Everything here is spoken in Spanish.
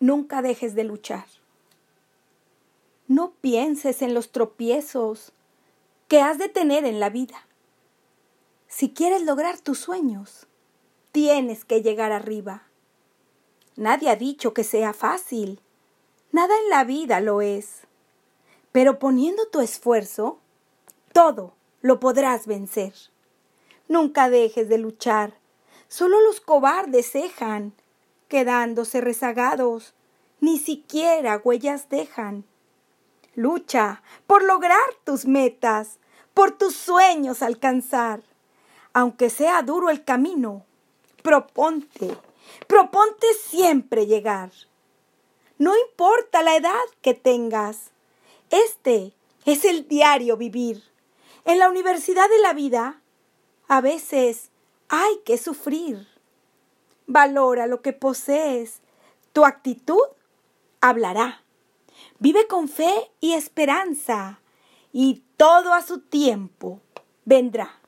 nunca dejes de luchar. No pienses en los tropiezos que has de tener en la vida. Si quieres lograr tus sueños, tienes que llegar arriba. Nadie ha dicho que sea fácil. Nada en la vida lo es. Pero poniendo tu esfuerzo, todo lo podrás vencer. Nunca dejes de luchar. Solo los cobardes cejan, quedándose rezagados. Ni siquiera huellas dejan. Lucha por lograr tus metas, por tus sueños alcanzar. Aunque sea duro el camino, proponte, proponte siempre llegar. No importa la edad que tengas, este es el diario vivir. En la universidad de la vida, a veces hay que sufrir. Valora lo que posees. Tu actitud hablará. Vive con fe y esperanza y todo a su tiempo vendrá.